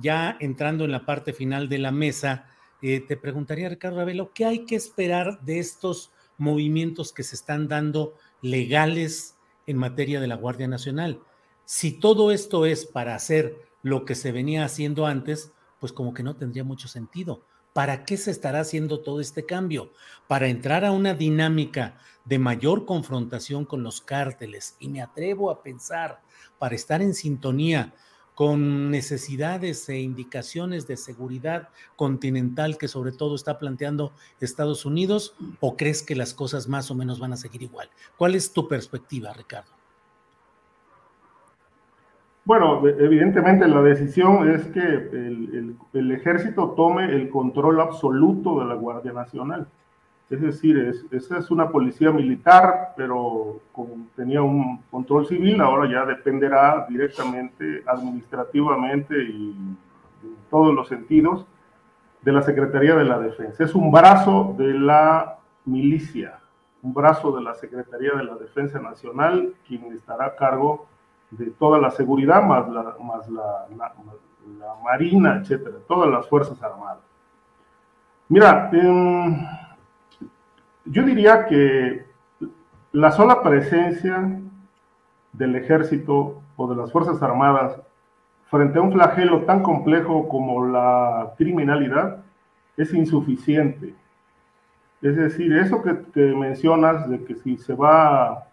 ya entrando en la parte final de la mesa, eh, te preguntaría, Ricardo Ravelo, ¿qué hay que esperar de estos movimientos que se están dando legales en materia de la Guardia Nacional? Si todo esto es para hacer lo que se venía haciendo antes, pues como que no tendría mucho sentido. ¿Para qué se estará haciendo todo este cambio? Para entrar a una dinámica de mayor confrontación con los cárteles. Y me atrevo a pensar, para estar en sintonía con necesidades e indicaciones de seguridad continental que sobre todo está planteando Estados Unidos o crees que las cosas más o menos van a seguir igual? ¿Cuál es tu perspectiva, Ricardo? Bueno, evidentemente la decisión es que el, ejército tome el control absoluto de la Guardia Nacional. Es decir, es, esa es una policía militar, pero tenía un control civil, ahora ya dependerá directamente, administrativamente y en todos los sentidos de la Secretaría de la Defensa. Es un brazo de la milicia, un brazo de la Secretaría de la Defensa Nacional, quien estará a cargo de toda la seguridad, más la, más la, Marina, etcétera, todas las Fuerzas Armadas. Mira, en yo diría que la sola presencia del ejército o de las Fuerzas Armadas frente a un flagelo tan complejo como la criminalidad es insuficiente. Es decir, eso que, te mencionas de que si se va,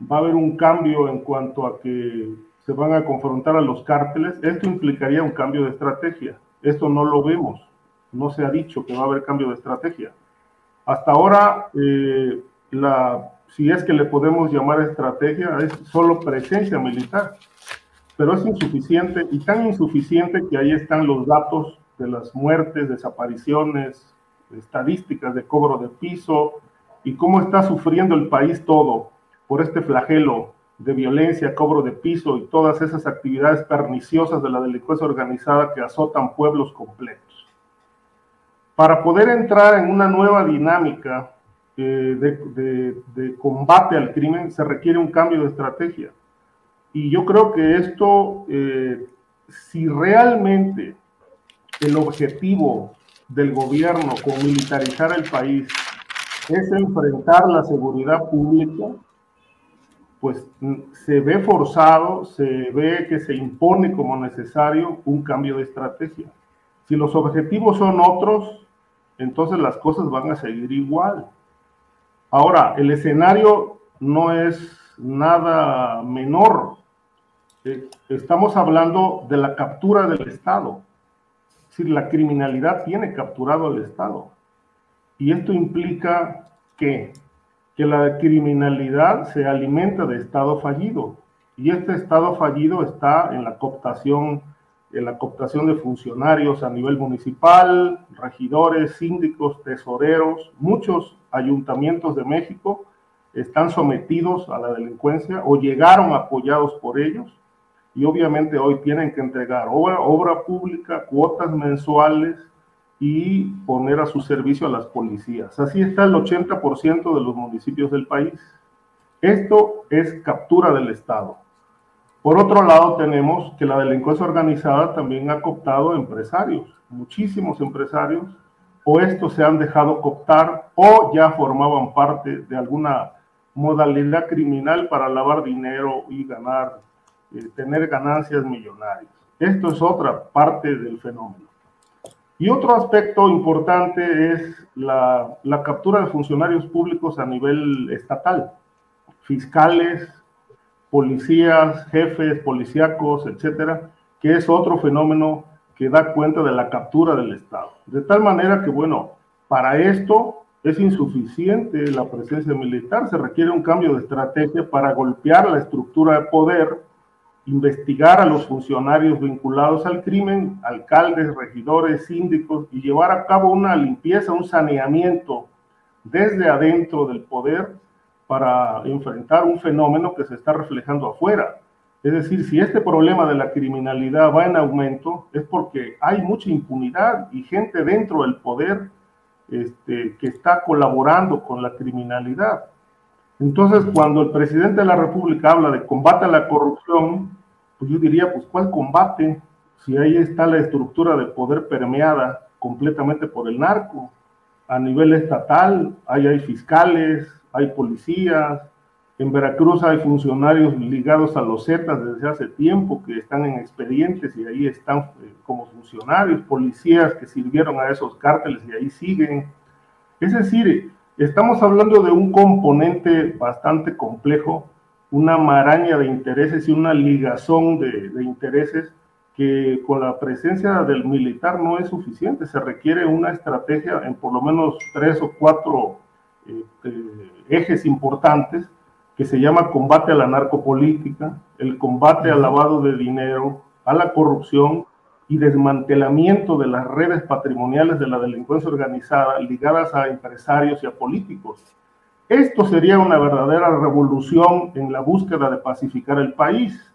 va a haber un cambio en cuanto a que se van a confrontar a los cárteles, esto implicaría un cambio de estrategia. Esto no lo vemos. No se ha dicho que va a haber cambio de estrategia. Hasta ahora, eh, si es que le podemos llamar estrategia, es solo presencia militar, pero es insuficiente y tan insuficiente que ahí están los datos de las muertes, desapariciones, estadísticas de cobro de piso y cómo está sufriendo el país todo por este flagelo de violencia, cobro de piso y todas esas actividades perniciosas de la delincuencia organizada que azotan pueblos completos. Para poder entrar en una nueva dinámica eh, de, combate al crimen se requiere un cambio de estrategia. Y yo creo que esto, eh, si realmente el objetivo del gobierno con militarizar el país es enfrentar la seguridad pública, pues mm, se ve forzado, se ve que se impone como necesario un cambio de estrategia. Si los objetivos son otros, entonces las cosas van a seguir igual. Ahora, el escenario no es nada menor. Eh, estamos hablando de la captura del Estado. Es la criminalidad tiene capturado al Estado. Y esto implica que, que la criminalidad se alimenta de Estado fallido. Y este Estado fallido está en la cooptación en la cooptación de funcionarios a nivel municipal, regidores, síndicos, tesoreros, muchos ayuntamientos de México están sometidos a la delincuencia o llegaron apoyados por ellos y obviamente hoy tienen que entregar obra, obra pública, cuotas mensuales y poner a su servicio a las policías. Así está el 80% de los municipios del país. Esto es captura del Estado. Por otro lado, tenemos que la delincuencia organizada también ha cooptado empresarios, muchísimos empresarios, o estos se han dejado cooptar o ya formaban parte de alguna modalidad criminal para lavar dinero y ganar, eh, tener ganancias millonarias. Esto es otra parte del fenómeno. Y otro aspecto importante es la, la captura de funcionarios públicos a nivel estatal, fiscales, policías, jefes, policíacos, etcétera, que es otro fenómeno que da cuenta de la captura del Estado. De tal manera que, bueno, para esto es insuficiente la presencia militar, se requiere un cambio de estrategia para golpear la estructura de poder, investigar a los funcionarios vinculados al crimen, alcaldes, regidores, síndicos, y llevar a cabo una limpieza, un saneamiento desde adentro del poder para enfrentar un fenómeno que se está reflejando afuera. Es decir, si este problema de la criminalidad va en aumento, es porque hay mucha impunidad y gente dentro del poder este, que está colaborando con la criminalidad. Entonces, cuando el presidente de la República habla de combate a la corrupción, pues yo diría, pues ¿cuál combate? Si ahí está la estructura de poder permeada completamente por el narco. A nivel estatal, ahí hay fiscales, hay policías, en Veracruz hay funcionarios ligados a los Zetas desde hace tiempo que están en expedientes y ahí están eh, como funcionarios, policías que sirvieron a esos cárteles y ahí siguen. Es decir, estamos hablando de un componente bastante complejo, una maraña de intereses y una ligazón de, de intereses que con la presencia del militar no es suficiente, se requiere una estrategia en por lo menos tres o cuatro eh, ejes importantes que se llama combate a la narcopolítica, el combate al lavado de dinero, a la corrupción y desmantelamiento de las redes patrimoniales de la delincuencia organizada ligadas a empresarios y a políticos. Esto sería una verdadera revolución en la búsqueda de pacificar el país.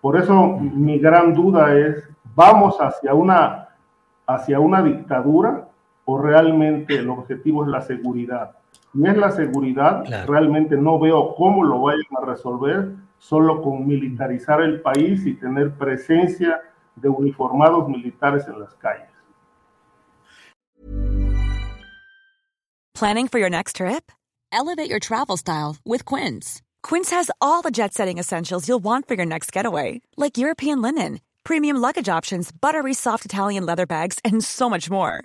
Por eso mi gran duda es, ¿vamos hacia una, hacia una dictadura o realmente el objetivo es la seguridad? No es la seguridad, realmente no veo cómo lo vayan a resolver solo con militarizar el país y tener presencia de uniformados militares en las calles. Planning for your next trip? Elevate your travel style with Quince. Quince has all the jet-setting essentials you'll want for your next getaway, like European linen, premium luggage options, buttery soft Italian leather bags, and so much more.